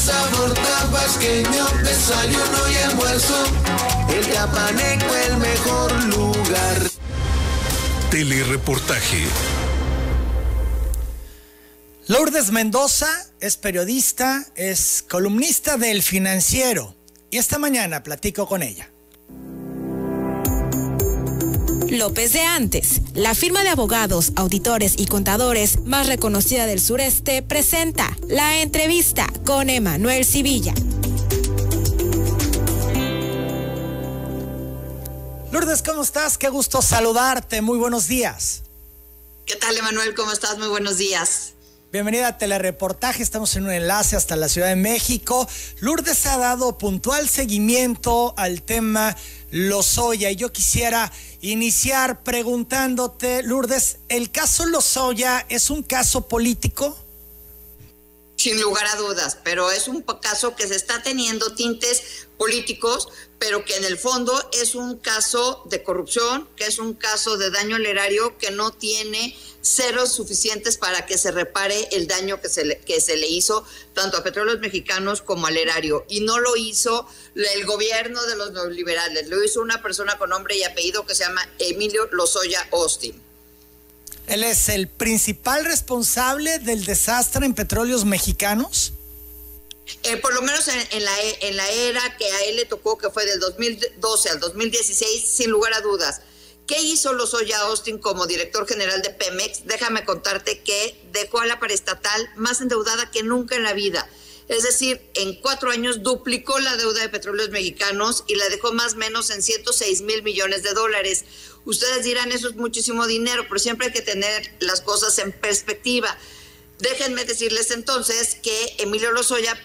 sabor tabasqueño, desayuno y almuerzo. El Capaneco, el mejor lugar. Telereportaje. Lourdes Mendoza es periodista, es columnista del financiero y esta mañana platico con ella. López de Antes, la firma de abogados, auditores y contadores más reconocida del sureste, presenta la entrevista con Emanuel Civilla. Lourdes, ¿cómo estás? Qué gusto saludarte. Muy buenos días. ¿Qué tal, Emanuel? ¿Cómo estás? Muy buenos días. Bienvenida a Telereportaje, estamos en un enlace hasta la Ciudad de México. Lourdes ha dado puntual seguimiento al tema Lozoya y yo quisiera iniciar preguntándote, Lourdes, ¿el caso Lozoya es un caso político? Sin lugar a dudas, pero es un caso que se está teniendo tintes políticos, pero que en el fondo es un caso de corrupción, que es un caso de daño al erario que no tiene ceros suficientes para que se repare el daño que se le, que se le hizo tanto a petróleos mexicanos como al erario. Y no lo hizo el gobierno de los neoliberales, lo hizo una persona con nombre y apellido que se llama Emilio Lozoya Austin. ¿Él es el principal responsable del desastre en petróleos mexicanos? Eh, por lo menos en, la, e, en la era que a él le tocó, que fue del 2012 al 2016, sin lugar a dudas. ¿Qué hizo Lozoya Austin como director general de Pemex? Déjame contarte que dejó a la paraestatal más endeudada que nunca en la vida. Es decir, en cuatro años duplicó la deuda de petróleos mexicanos y la dejó más o menos en 106 mil millones de dólares. Ustedes dirán, eso es muchísimo dinero, pero siempre hay que tener las cosas en perspectiva. Déjenme decirles entonces que Emilio Lozoya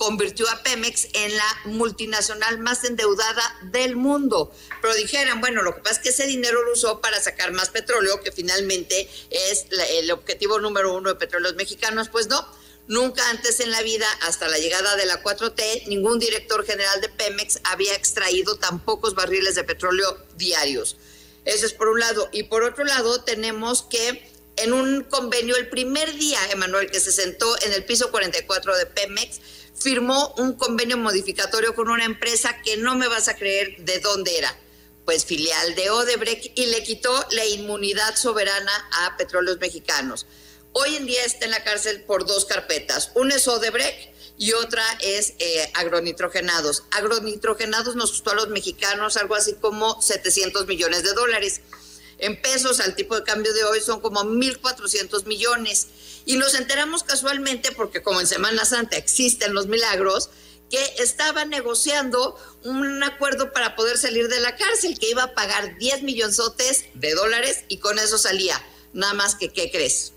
convirtió a Pemex en la multinacional más endeudada del mundo. Pero dijeran, bueno, lo que pasa es que ese dinero lo usó para sacar más petróleo, que finalmente es el objetivo número uno de petróleos mexicanos. Pues no, nunca antes en la vida, hasta la llegada de la 4T, ningún director general de Pemex había extraído tan pocos barriles de petróleo diarios. Eso es por un lado. Y por otro lado, tenemos que en un convenio, el primer día, Emanuel, que se sentó en el piso 44 de Pemex, firmó un convenio modificatorio con una empresa que no me vas a creer de dónde era, pues filial de Odebrecht, y le quitó la inmunidad soberana a petróleos mexicanos. Hoy en día está en la cárcel por dos carpetas. Una es Odebrecht y otra es eh, agronitrogenados. Agronitrogenados nos costó a los mexicanos algo así como 700 millones de dólares. En pesos, al tipo de cambio de hoy, son como 1.400 millones. Y nos enteramos casualmente, porque como en Semana Santa existen los milagros, que estaba negociando un acuerdo para poder salir de la cárcel, que iba a pagar 10 millonzotes de dólares y con eso salía. Nada más que, ¿qué crees?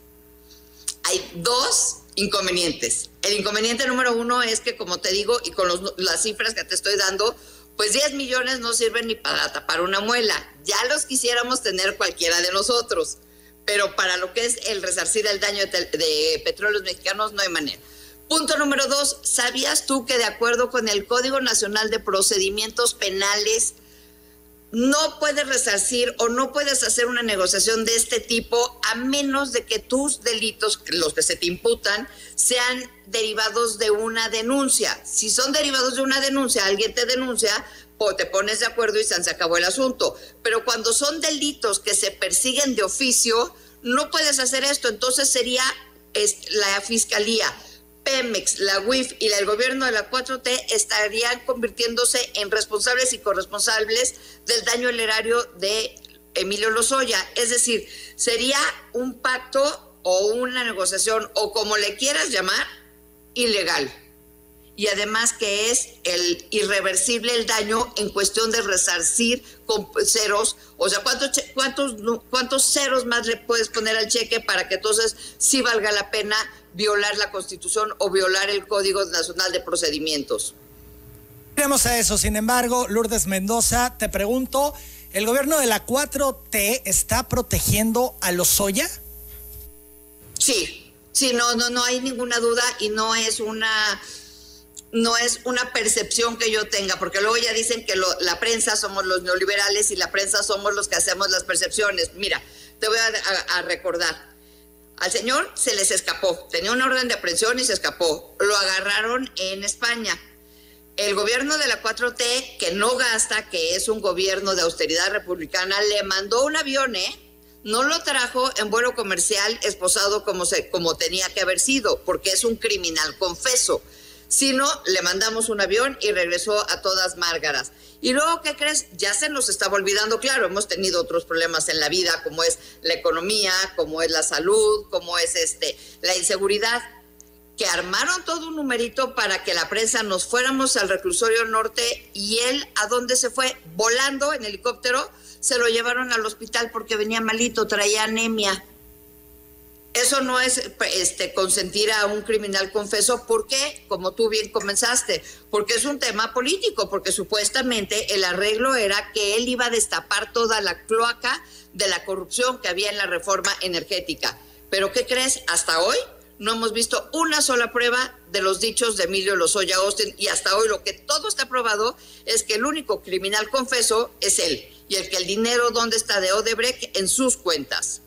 Hay dos inconvenientes. El inconveniente número uno es que, como te digo, y con las cifras que te estoy dando, pues 10 millones no sirven ni para tapar una muela. Ya los quisiéramos tener cualquiera de nosotros pero para lo que es el resarcir el daño de, petróleos mexicanos no hay manera. Punto número dos, ¿sabías tú que de acuerdo con el Código Nacional de Procedimientos Penales, no puedes resarcir o no puedes hacer una negociación de este tipo a menos de que tus delitos, los que se te imputan, sean derivados de una denuncia. Si son derivados de una denuncia, alguien te denuncia, o te pones de acuerdo y se acabó el asunto. Pero cuando son delitos que se persiguen de oficio, no puedes hacer esto. Entonces sería la Fiscalía, Pemex, la UIF y el gobierno de la 4T estarían convirtiéndose en responsables y corresponsables del daño al erario de Emilio Lozoya. Es decir, sería un pacto o una negociación o como le quieras llamar, ilegal y además que es el irreversible el daño en cuestión de resarcir con ceros, o sea, ¿cuántos, cuántos, cuántos ceros más le puedes poner al cheque para que entonces sí valga la pena violar la Constitución o violar el Código Nacional de Procedimientos? Iremos a eso, sin embargo, Lourdes Mendoza, te pregunto, ¿el gobierno de la 4T está protegiendo a los Soya? Sí, sí, no, no, no hay ninguna duda y no es una no es una percepción que yo tenga, porque luego ya dicen que la prensa somos los neoliberales y la prensa somos los que hacemos las percepciones. Mira, te voy a, recordar. Al señor se les escapó, tenía una orden de aprehensión y se escapó. Lo agarraron en España. El gobierno de la 4T, que no gasta, que es un gobierno de austeridad republicana, le mandó un avión, ¿eh? No lo trajo en vuelo comercial esposado como, se, como tenía que haber sido, porque es un criminal confeso sino le mandamos un avión y regresó a todas Márgaras. Y luego, ¿qué crees? Ya se nos estaba olvidando, claro, hemos tenido otros problemas en la vida, como es la economía, como es la salud, como es este, la inseguridad, que armaron todo un numerito para que la prensa nos fuéramos al reclusorio norte y él, ¿a dónde se fue? Volando en helicóptero, se lo llevaron al hospital porque venía malito, traía anemia. Eso no es este, consentir a un criminal confeso. ¿Por qué? Como tú bien comenzaste. Porque es un tema político, porque supuestamente el arreglo era que él iba a destapar toda la cloaca de la corrupción que había en la reforma energética. Pero ¿qué crees? Hasta hoy no hemos visto una sola prueba de los dichos de Emilio Lozoya Austin y hasta hoy lo que todo está probado es que el único criminal confeso es él y el que el dinero dónde está de Odebrecht en sus cuentas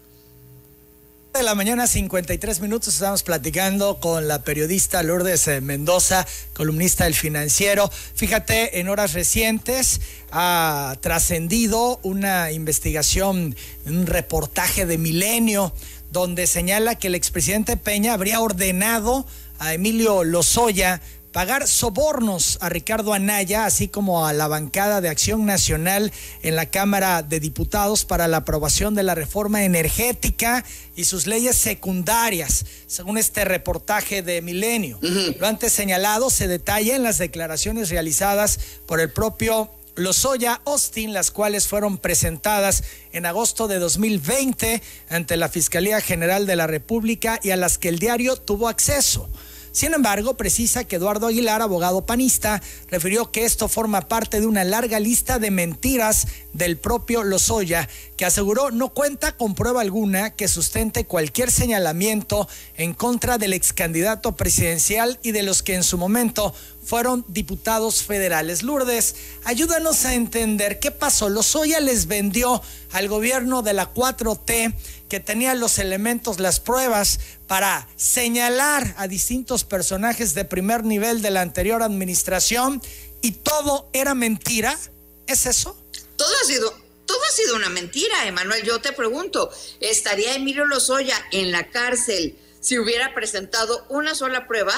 de la mañana, 53 minutos, estamos platicando con la periodista Lourdes eh, Mendoza, columnista del financiero. Fíjate, en horas recientes ha trascendido una investigación, un reportaje de Milenio, donde señala que el expresidente Peña habría ordenado a Emilio Lozoya pagar sobornos a Ricardo Anaya, así como a la bancada de Acción Nacional en la Cámara de Diputados para la aprobación de la reforma energética y sus leyes secundarias, según este reportaje de Milenio. Lo antes señalado se detalla en las declaraciones realizadas por el propio Lozoya Austin, las cuales fueron presentadas en agosto de 2020 ante la Fiscalía General de la República y a las que el diario tuvo acceso. Sin embargo, precisa que Eduardo Aguilar, abogado panista, refirió que esto forma parte de una larga lista de mentiras del propio Lozoya, que aseguró no cuenta con prueba alguna que sustente cualquier señalamiento en contra del ex candidato presidencial y de los que en su momento fueron diputados federales. Lourdes, ayúdanos a entender qué pasó. Lozoya les vendió al gobierno de la 4T que tenía los elementos, las pruebas para señalar a distintos personajes de primer nivel de la anterior administración y todo era mentira. ¿Es eso? Todo ha sido todo ha sido una mentira, Emanuel. Yo te pregunto, ¿estaría Emilio Lozoya en la cárcel si hubiera presentado una sola prueba?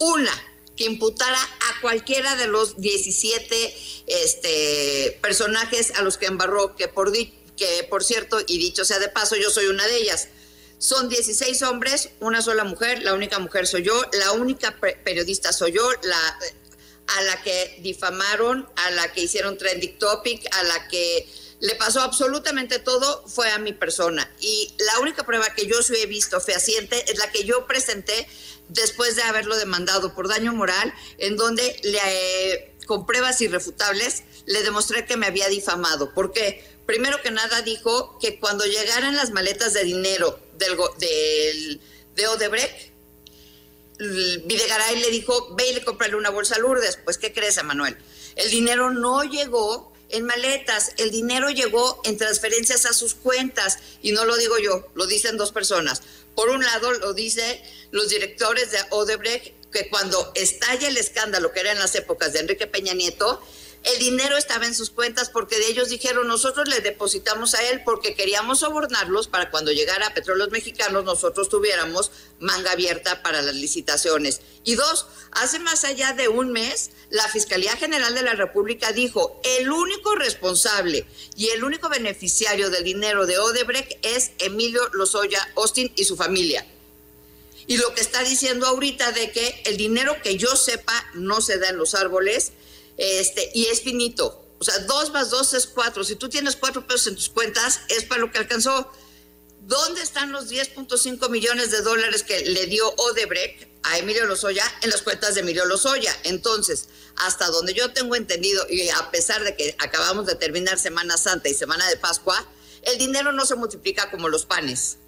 Una que imputara a cualquiera de los 17 este, personajes a los que embarró, que por, que por cierto, y dicho sea de paso, yo soy una de ellas. Son 16 hombres, una sola mujer, la única mujer soy yo, la única periodista soy yo, la, a la que difamaron, a la que hicieron trending topic, a la que le pasó absolutamente todo fue a mi persona. Y la única prueba que yo sí he visto fehaciente es la que yo presenté después de haberlo demandado por daño moral, en donde le, con pruebas irrefutables le demostré que me había difamado. ¿Por qué? Primero que nada dijo que cuando llegaran las maletas de dinero del, del de Odebrecht, Videgaray le dijo, ve y le cómprale una bolsa a Lourdes. Pues, ¿qué crees, Manuel? El dinero no llegó en maletas, el dinero llegó en transferencias a sus cuentas. Y no lo digo yo, lo dicen dos personas. Por un lado, lo dicen los directores de Odebrecht, que cuando estalla el escándalo, que era en las épocas de Enrique Peña Nieto, el dinero estaba en sus cuentas porque de ellos dijeron, nosotros le depositamos a él porque queríamos sobornarlos para cuando llegara Petróleos Mexicanos nosotros tuviéramos manga abierta para las licitaciones. Y dos, hace más allá de un mes, la Fiscalía General de la República dijo, el único responsable y el único beneficiario del dinero de Odebrecht es Emilio Lozoya Austin y su familia. Y lo que está diciendo ahorita de que el dinero que yo sepa no se da en los árboles este, y es finito. O sea, dos más dos es cuatro. Si tú tienes cuatro pesos en tus cuentas, es para lo que alcanzó. ¿Dónde están los 10.5 millones de dólares que le dio Odebrecht a Emilio Lozoya en las cuentas de Emilio Lozoya? Entonces, hasta donde yo tengo entendido, y a pesar de que acabamos de terminar Semana Santa y Semana de Pascua, el dinero no se multiplica como los panes.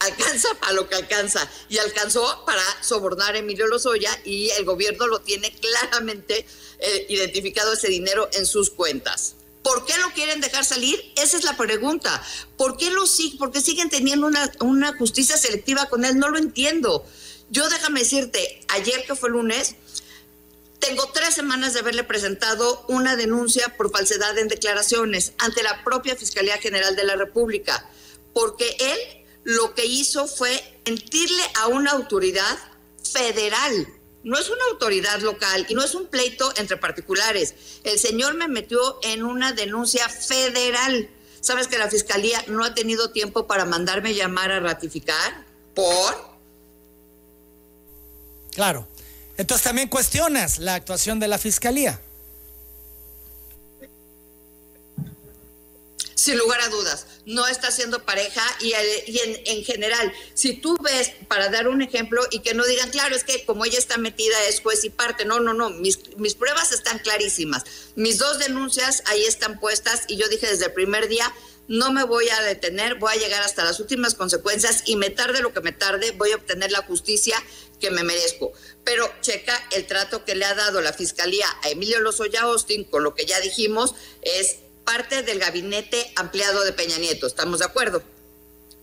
Alcanza para lo que alcanza. Y alcanzó para sobornar a Emilio Lozoya y el gobierno lo tiene claramente eh, identificado ese dinero en sus cuentas. ¿Por qué lo quieren dejar salir? Esa es la pregunta. ¿Por qué lo ¿Por qué siguen teniendo una, una justicia selectiva con él? No lo entiendo. Yo déjame decirte, ayer que fue lunes, tengo tres semanas de haberle presentado una denuncia por falsedad en declaraciones ante la propia Fiscalía General de la República, porque él lo que hizo fue mentirle a una autoridad federal. No es una autoridad local y no es un pleito entre particulares. El señor me metió en una denuncia federal. ¿Sabes que la fiscalía no ha tenido tiempo para mandarme llamar a ratificar? ¿Por? Claro. Entonces también cuestionas la actuación de la fiscalía. Sin lugar a dudas, no está siendo pareja y, en, general, si tú ves, para dar un ejemplo, y que no digan, claro, es que como ella está metida es juez y parte, no, no, no, mis, mis pruebas están clarísimas. Mis dos denuncias ahí están puestas y yo dije desde el primer día, no me voy a detener, voy a llegar hasta las últimas consecuencias y me tarde lo que me tarde, voy a obtener la justicia que me merezco. Pero checa el trato que le ha dado la Fiscalía a Emilio Lozoya Austin, con lo que ya dijimos, es parte del gabinete ampliado de Peña Nieto, ¿estamos de acuerdo?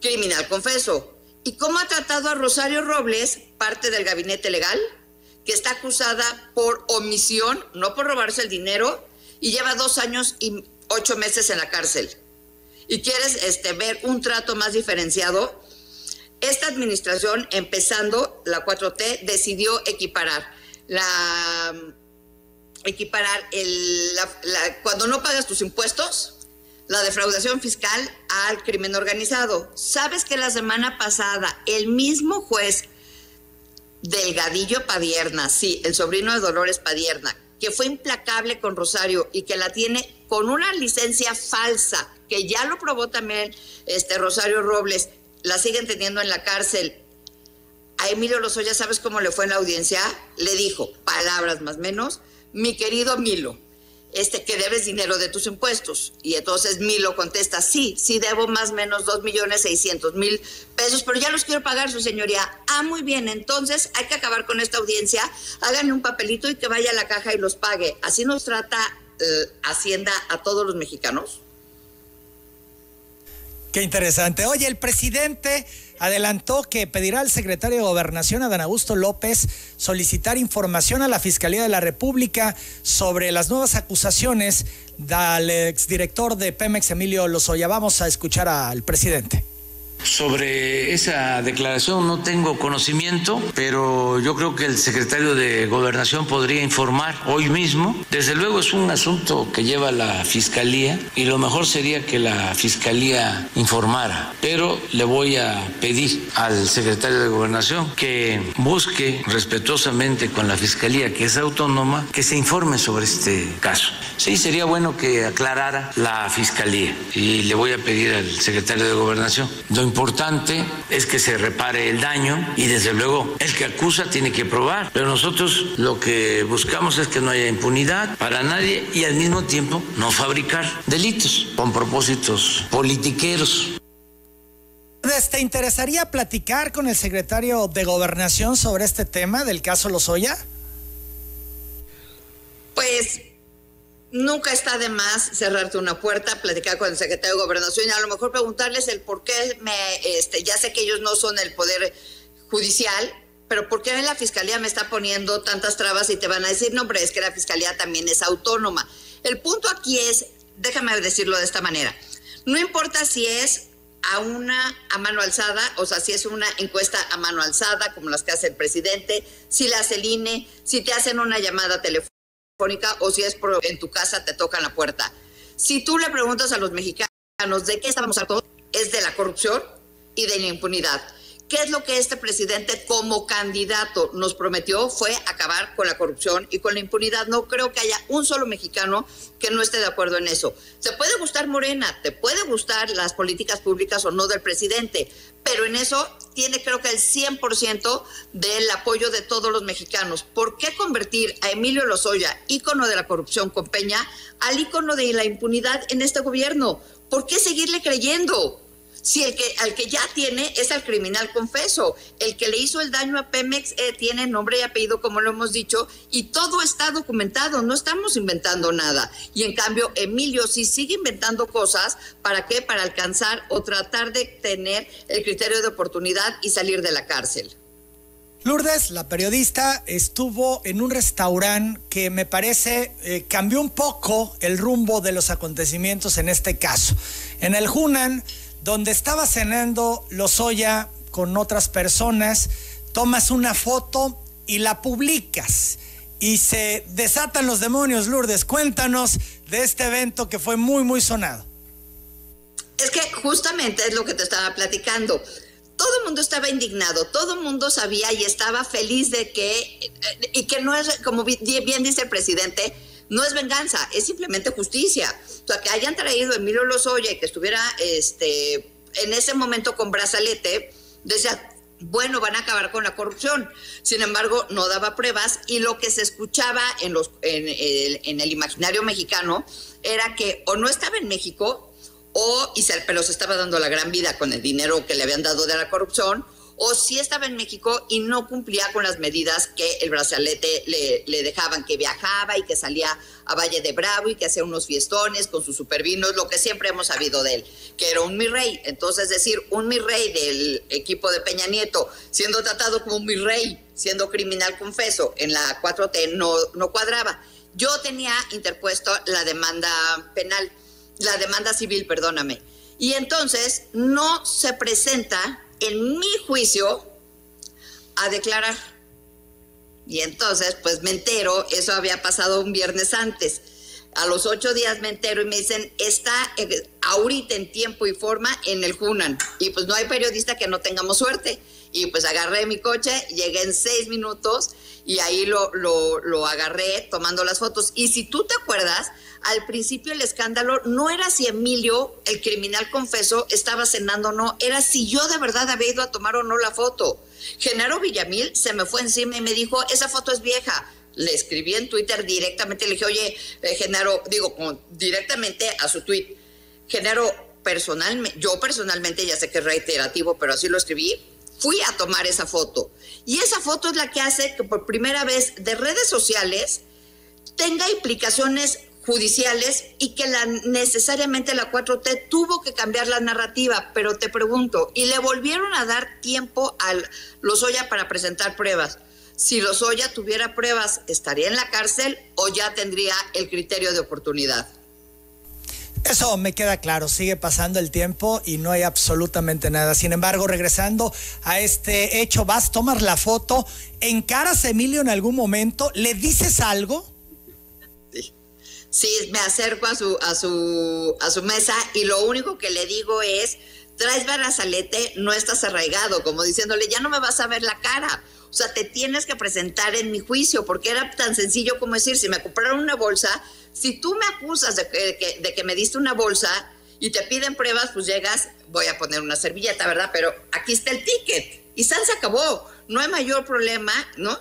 Criminal, confeso. ¿Y cómo ha tratado a Rosario Robles, parte del gabinete legal, que está acusada por omisión, no por robarse el dinero, y lleva dos años y ocho meses en la cárcel? y quieres este, ver un trato más diferenciado, esta administración, empezando la 4T, decidió equiparar la equiparar el, cuando no pagas tus impuestos, la defraudación fiscal al crimen organizado. ¿Sabes que la semana pasada el mismo juez Delgadillo Padierna, sí, el sobrino de Dolores Padierna, que fue implacable con Rosario y que la tiene con una licencia falsa que ya lo probó también este Rosario Robles, la siguen teniendo en la cárcel. A Emilio Lozoya, ¿sabes cómo le fue en la audiencia? Le dijo, palabras más menos, mi querido Milo, este, que debes dinero de tus impuestos. Y entonces Milo contesta, sí, sí debo más o menos dos millones seiscientos mil pesos, pero ya los quiero pagar, su señoría. Ah, muy bien, entonces hay que acabar con esta audiencia, háganle un papelito y que vaya a la caja y los pague. Así nos trata eh, Hacienda a todos los mexicanos. Qué interesante. Oye, el presidente adelantó que pedirá al secretario de Gobernación, Adán Augusto López, solicitar información a la Fiscalía de la República sobre las nuevas acusaciones del exdirector de Pemex, Emilio Lozoya. Vamos a escuchar al presidente. Sobre esa declaración no tengo conocimiento, pero yo creo que el secretario de Gobernación podría informar hoy mismo. Desde luego es un asunto que lleva la Fiscalía y lo mejor sería que la Fiscalía informara, pero le voy a pedir al secretario de Gobernación que busque respetuosamente con la Fiscalía, que es autónoma, que se informe sobre este caso. Sí, sería bueno que aclarara la Fiscalía y le voy a pedir al secretario de Gobernación importante es que se repare el daño y desde luego el que acusa tiene que probar. Pero nosotros lo que buscamos es que no haya impunidad para nadie y al mismo tiempo no fabricar delitos con propósitos politiqueros. ¿Te interesaría platicar con el secretario de Gobernación sobre este tema del caso Lozoya? Pues nunca está de más cerrarte una puerta, platicar con el secretario de Gobernación y a lo mejor preguntarles el por qué me, este, ya sé que ellos no son el poder judicial, pero ¿por qué la fiscalía me está poniendo tantas trabas y te van a decir, no, pero es que la fiscalía también es autónoma? El punto aquí es, déjame decirlo de esta manera, no importa si es a una a mano alzada, o sea, si es una encuesta a mano alzada, como las que hace el presidente, si la hace el INE, si te hacen una llamada telefónica o si es por, en tu casa te tocan la puerta. Si tú le preguntas a los mexicanos de qué estamos hartos, es de la corrupción y de la impunidad. ¿Qué es lo que este presidente como candidato nos prometió? Fue acabar con la corrupción y con la impunidad. No creo que haya un solo mexicano que no esté de acuerdo en eso. Te puede gustar Morena, te puede gustar las políticas públicas o no del presidente, pero en eso tiene creo que el 100% del apoyo de todos los mexicanos. ¿Por qué convertir a Emilio Lozoya, ícono de la corrupción con Peña, al ícono de la impunidad en este gobierno? ¿Por qué seguirle creyendo? Si el que, al que ya tiene es al criminal confeso, el que le hizo el daño a Pemex eh, tiene nombre y apellido, como lo hemos dicho, y todo está documentado, no estamos inventando nada. Y en cambio, Emilio sí sigue inventando cosas, ¿para qué? Para alcanzar o tratar de tener el criterio de oportunidad y salir de la cárcel. Lourdes, la periodista, estuvo en un restaurante que me parece eh, cambió un poco el rumbo de los acontecimientos en este caso. En el Hunan, donde estaba cenando Lozoya con otras personas, tomas una foto y la publicas. Y se desatan los demonios, Lourdes. Cuéntanos de este evento que fue muy, muy sonado. Es que justamente es lo que te estaba platicando todo el mundo estaba indignado, todo el mundo sabía y estaba feliz de que, y que no es, como bien dice el presidente, no es venganza, es simplemente justicia. O sea, que hayan traído a Emilio Lozoya y que estuviera este, en ese momento con brazalete, decía, bueno, van a acabar con la corrupción. Sin embargo, no daba pruebas y lo que se escuchaba en, los, en, el, en el imaginario mexicano era que o no estaba en México o y se, pero se estaba dando la gran vida con el dinero que le habían dado de la corrupción, o si estaba en México y no cumplía con las medidas que el brazalete le, dejaban, que viajaba y que salía a Valle de Bravo y que hacía unos fiestones con sus supervinos, lo que siempre hemos sabido de él, que era un mi rey. Entonces, decir, un mi rey del equipo de Peña Nieto siendo tratado como un mi rey, siendo criminal confeso en la 4T, no, no cuadraba. Yo tenía interpuesto la demanda penal la demanda civil, perdóname. Y entonces no se presenta en mi juicio a declarar. Y entonces, pues me entero, eso había pasado un viernes antes. A los ocho días me entero y me dicen, está eh, ahorita en tiempo y forma en el Junan. Y pues no hay periodista que no tengamos suerte. Y pues agarré mi coche, llegué en seis minutos y ahí lo, lo, lo agarré tomando las fotos. Y si tú te acuerdas, al principio el escándalo no era si Emilio, el criminal confeso, estaba cenando o no, era si yo de verdad había ido a tomar o no la foto. Genaro Villamil se me fue encima y me dijo, esa foto es vieja. Le escribí en Twitter directamente, le dije, oye, eh, Genaro, digo, directamente a su tweet, Genaro, personalmente, yo personalmente, ya sé que es reiterativo, pero así lo escribí, fui a tomar esa foto. Y esa foto es la que hace que por primera vez de redes sociales tenga implicaciones judiciales y que la, necesariamente la 4T tuvo que cambiar la narrativa, pero te pregunto, y le volvieron a dar tiempo a Lozoya para presentar pruebas. Si Lozoya tuviera pruebas, ¿estaría en la cárcel o ya tendría el criterio de oportunidad? Eso me queda claro, sigue pasando el tiempo y no hay absolutamente nada. Sin embargo, regresando a este hecho, vas, tomas la foto, encaras a Emilio en algún momento, ¿le dices algo? Sí, me acerco a su, a su, a su mesa y lo único que le digo es, traes barazalete, no estás arraigado, como diciéndole, ya no me vas a ver la cara. O sea, te tienes que presentar en mi juicio, porque era tan sencillo como decir, si me compraron una bolsa, si tú me acusas de que, de que me diste una bolsa y te piden pruebas, pues llegas, voy a poner una servilleta, ¿verdad? Pero aquí está el ticket y San se acabó, no hay mayor problema, ¿no?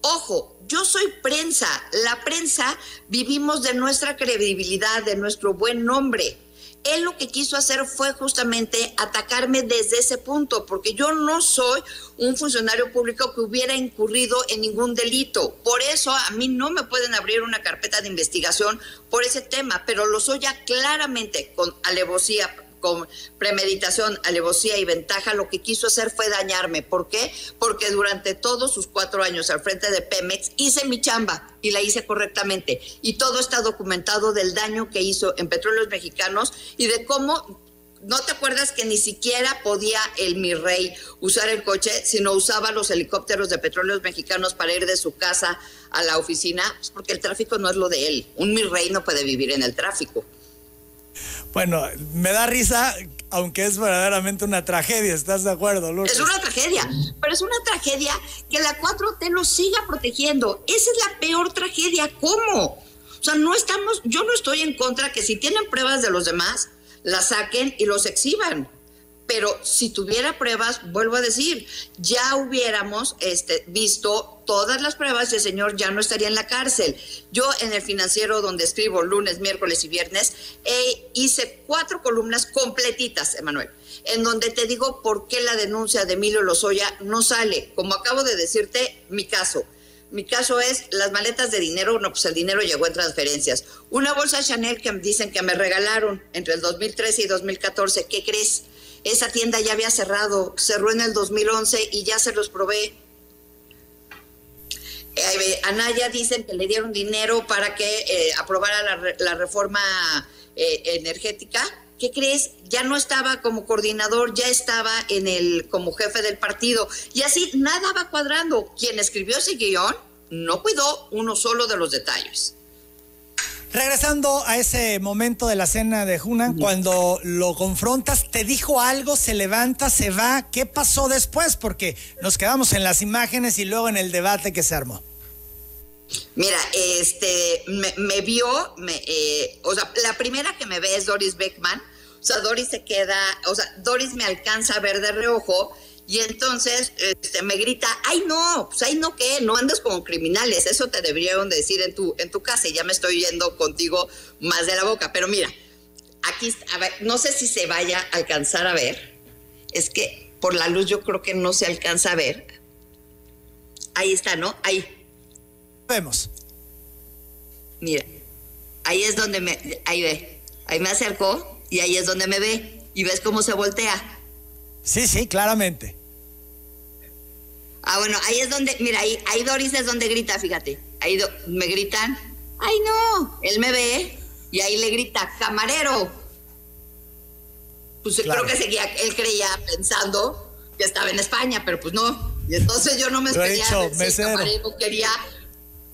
Ojo, yo soy prensa. La prensa vivimos de nuestra credibilidad, de nuestro buen nombre. Él lo que quiso hacer fue justamente atacarme desde ese punto, porque yo no soy un funcionario público que hubiera incurrido en ningún delito. Por eso a mí no me pueden abrir una carpeta de investigación por ese tema, pero lo soy ya claramente con alevosía con premeditación, alevosía y ventaja, lo que quiso hacer fue dañarme. ¿Por qué? Porque durante todos sus cuatro años al frente de Pemex hice mi chamba y la hice correctamente. Y todo está documentado del daño que hizo en Petróleos Mexicanos y de cómo ¿No te acuerdas que ni siquiera podía el mi rey usar el coche, sino usaba los helicópteros de petróleos mexicanos para ir de su casa a la oficina? Pues porque el tráfico no es lo de él. Un mi rey no puede vivir en el tráfico. Bueno, me da risa, aunque es verdaderamente una tragedia, ¿estás de acuerdo, Lourdes? Es una tragedia, pero es una tragedia que la 4T lo siga protegiendo. Esa es la peor tragedia. ¿Cómo? O sea, no estamos, yo no estoy en contra que si tienen pruebas de los demás, las saquen y los exhiban. Pero si tuviera pruebas, vuelvo a decir, ya hubiéramos este, visto todas las pruebas y el señor ya no estaría en la cárcel. Yo en el financiero donde escribo lunes, miércoles y viernes, hice cuatro columnas completitas, Emanuel, en donde te digo por qué la denuncia de Emilio Lozoya no sale. Como acabo de decirte, mi caso. Mi caso es las maletas de dinero, no, pues el dinero llegó en transferencias. Una bolsa Chanel que dicen que me regalaron entre el 2013 y 2014, ¿qué crees? Esa tienda ya había cerrado, cerró en el 2011 y ya se los probé. Eh, Anaya dicen que le dieron dinero para que eh, aprobara la, reforma eh, energética. ¿Qué crees? Ya no estaba como coordinador, ya estaba en el como jefe del partido. Y así nada va cuadrando. Quien escribió ese guion no cuidó uno solo de los detalles. Regresando a ese momento de la cena de Hunan, cuando lo confrontas, ¿te dijo algo? ¿Se levanta? ¿Se va? ¿Qué pasó después? Porque nos quedamos en las imágenes y luego en el debate que se armó. Mira, este, me, vio, me, eh, o sea, la primera que me ve es Doris Beckman. O sea, Doris se queda, o sea, Doris me alcanza a ver de reojo y entonces este, me grita, ay no, pues ay no qué, no andes como criminales, eso te deberían decir en tu, en tu casa y ya me estoy yendo contigo más de la boca. Pero mira, aquí, a ver, no sé si se vaya a alcanzar a ver, es que por la luz yo creo que no se alcanza a ver. Ahí está, ¿no? Ahí. Vemos. Mira, ahí es donde me, ahí ve, ahí me acercó y ahí es donde me ve y ves cómo se voltea. Sí, sí, claramente. Ah, bueno, ahí es donde, mira, ahí, ahí Doris es donde grita, fíjate. Ahí me gritan, ay no, él me ve y ahí le grita, camarero. Pues creo que seguía, él creía pensando que estaba en España, pero pues no. Y entonces yo no me esperaba. camarero quería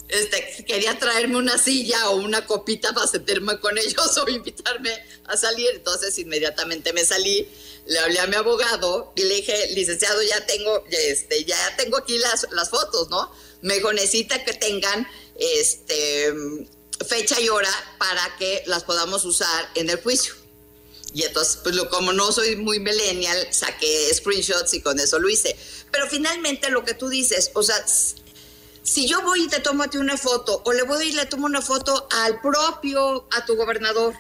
este, quería traerme una silla o una copita para sentirme con ellos o invitarme a salir. Entonces inmediatamente me salí, le hablé a mi abogado y le dije, licenciado, ya tengo, este, ya tengo aquí las, las fotos, ¿no? Me necesita que tengan este, fecha y hora para que las podamos usar en el juicio. Y entonces, pues como no soy muy millennial, saqué screenshots y con eso lo hice. Pero finalmente lo que tú dices, o sea, si yo voy y te tomo a ti una foto, o le voy y le tomo una foto al propio, a tu gobernador,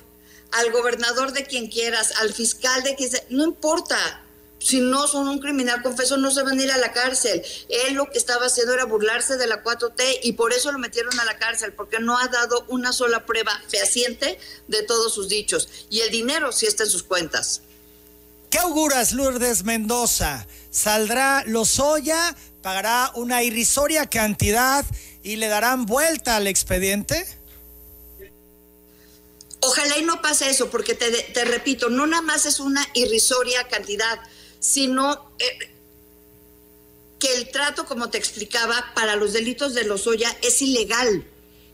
al gobernador de quien quieras, al fiscal de quien sea, no importa. Si no son un criminal confeso, no se van a ir a la cárcel. Él lo que estaba haciendo era burlarse de la 4T y por eso lo metieron a la cárcel, porque no ha dado una sola prueba fehaciente de todos sus dichos. Y el dinero sí está en sus cuentas. ¿Qué auguras, Lourdes Mendoza? ¿Saldrá Lozoya? ¿Pagará una irrisoria cantidad y le darán vuelta al expediente? Ojalá y no pase eso, porque te, repito, no nada más es una irrisoria cantidad, sino eh, que el trato, como te explicaba, para los delitos de Lozoya es ilegal.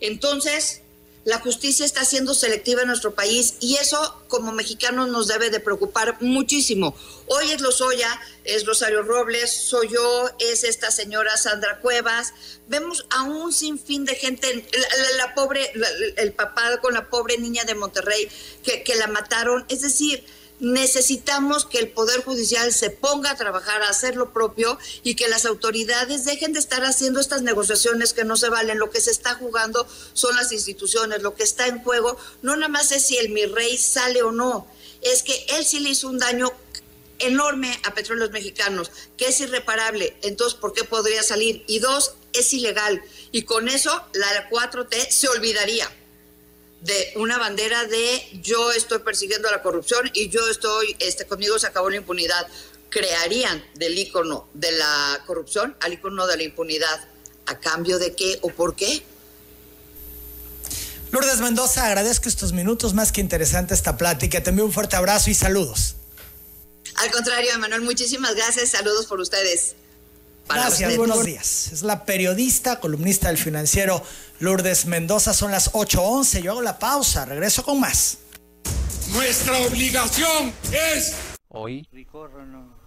Entonces, la justicia está siendo selectiva en nuestro país y eso como mexicanos nos debe de preocupar muchísimo. Hoy es Lozoya, es Rosario Robles, soy yo, es esta señora Sandra Cuevas. Vemos a un sinfín de gente, la, pobre, el papá con la pobre niña de Monterrey que la mataron. Es decir, necesitamos que el Poder Judicial se ponga a trabajar, a hacer lo propio y que las autoridades dejen de estar haciendo estas negociaciones que no se valen. Lo que se está jugando son las instituciones, lo que está en juego no nada más es si el mi rey sale o no, es que él sí le hizo un daño enorme a petróleos mexicanos, que es irreparable. Entonces, ¿por qué podría salir? Y dos, es ilegal. Y con eso la 4T se olvidaría de una bandera de yo estoy persiguiendo la corrupción y yo estoy, este, conmigo se acabó la impunidad. Crearían del icono de la corrupción al icono de la impunidad. ¿A cambio de qué o por qué? Lourdes Mendoza, agradezco estos minutos, más que interesante esta plática. Te envío un fuerte abrazo y saludos. Al contrario, Emanuel, muchísimas gracias. Saludos por ustedes. Gracias, buenos días. Es la periodista, columnista del financiero Lourdes Mendoza. Son las 8.11. Yo hago la pausa. Regreso con más. Nuestra obligación es... Hoy